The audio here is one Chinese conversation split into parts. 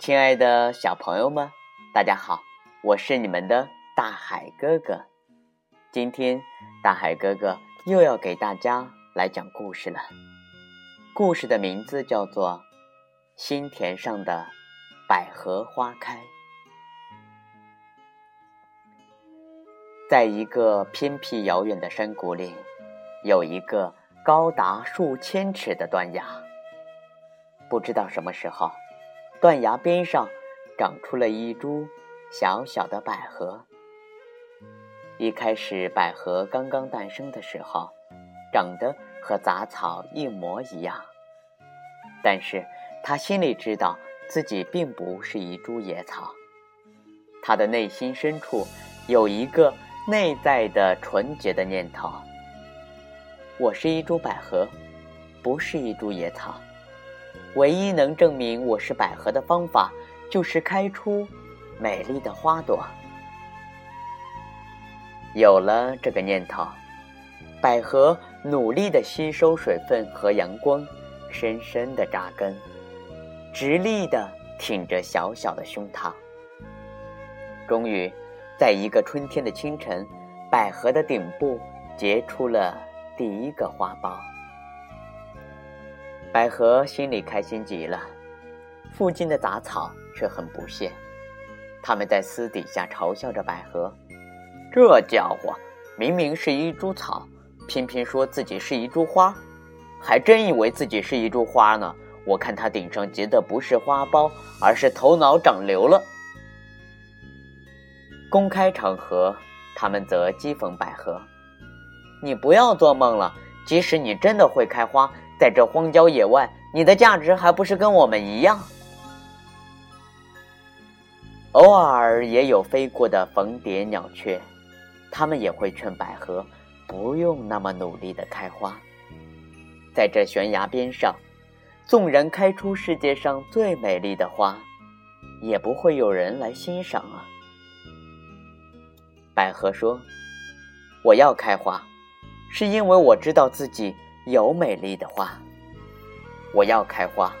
亲爱的小朋友们，大家好，我是你们的大海哥哥。今天，大海哥哥又要给大家来讲故事了。故事的名字叫做《心田上的百合花开》。在一个偏僻遥远的山谷里，有一个高达数千尺的断崖。不知道什么时候。断崖边上长出了一株小小的百合。一开始，百合刚刚诞生的时候，长得和杂草一模一样。但是，他心里知道自己并不是一株野草。他的内心深处有一个内在的纯洁的念头：我是一株百合，不是一株野草。唯一能证明我是百合的方法，就是开出美丽的花朵。有了这个念头，百合努力的吸收水分和阳光，深深的扎根，直立的挺着小小的胸膛。终于，在一个春天的清晨，百合的顶部结出了第一个花苞。百合心里开心极了，附近的杂草却很不屑，他们在私底下嘲笑着百合：“这家伙明明是一株草，偏偏说自己是一株花，还真以为自己是一株花呢。我看他顶上结的不是花苞，而是头脑长瘤了。”公开场合，他们则讥讽百合：“你不要做梦了，即使你真的会开花。”在这荒郊野外，你的价值还不是跟我们一样？偶尔也有飞过的蜂蝶、鸟雀，他们也会劝百合不用那么努力的开花。在这悬崖边上，纵然开出世界上最美丽的花，也不会有人来欣赏啊。百合说：“我要开花，是因为我知道自己。”有美丽的花，我要开花，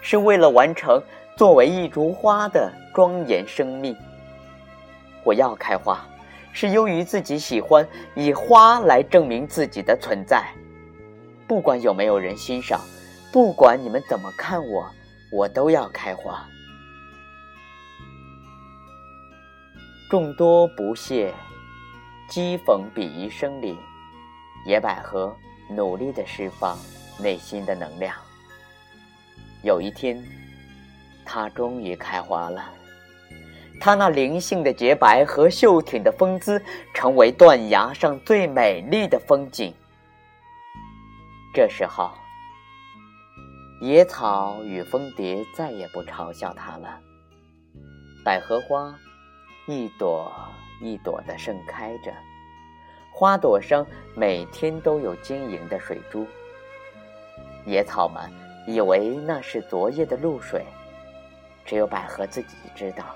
是为了完成作为一株花的庄严生命。我要开花，是由于自己喜欢以花来证明自己的存在。不管有没有人欣赏，不管你们怎么看我，我都要开花。众多不屑、讥讽、鄙夷声里，野百合。努力的释放内心的能量。有一天，它终于开花了。它那灵性的洁白和秀挺的风姿，成为断崖上最美丽的风景。这时候，野草与蜂蝶再也不嘲笑它了。百合花一朵一朵的盛开着。花朵上每天都有晶莹的水珠。野草们以为那是昨夜的露水，只有百合自己知道，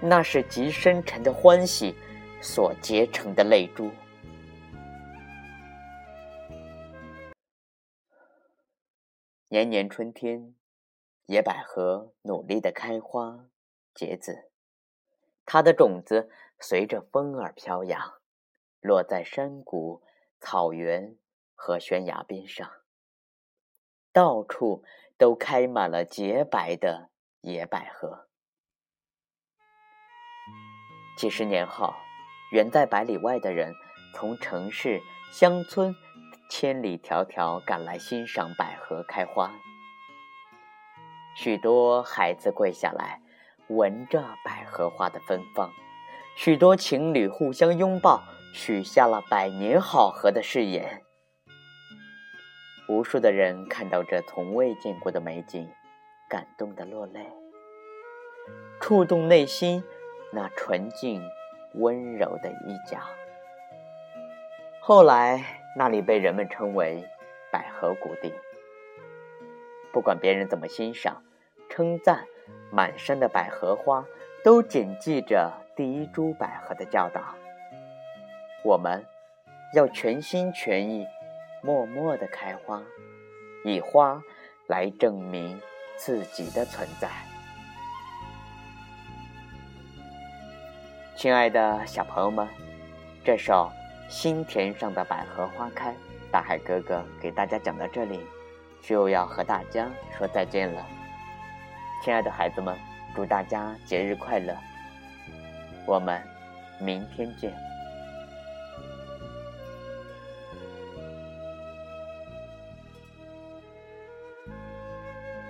那是极深沉的欢喜所结成的泪珠。年年春天，野百合努力的开花结籽，它的种子随着风儿飘扬。落在山谷、草原和悬崖边上，到处都开满了洁白的野百合。几十年后，远在百里外的人从城市、乡村千里迢迢赶来欣赏百合开花。许多孩子跪下来，闻着百合花的芬芳；许多情侣互相拥抱。许下了百年好合的誓言。无数的人看到这从未见过的美景，感动的落泪，触动内心那纯净温柔的一角。后来，那里被人们称为百合谷地。不管别人怎么欣赏、称赞，满山的百合花都谨记着第一株百合的教导。我们要全心全意、默默的开花，以花来证明自己的存在。亲爱的小朋友们，这首《心田上的百合花开》，大海哥哥给大家讲到这里，就要和大家说再见了。亲爱的孩子们，祝大家节日快乐！我们明天见。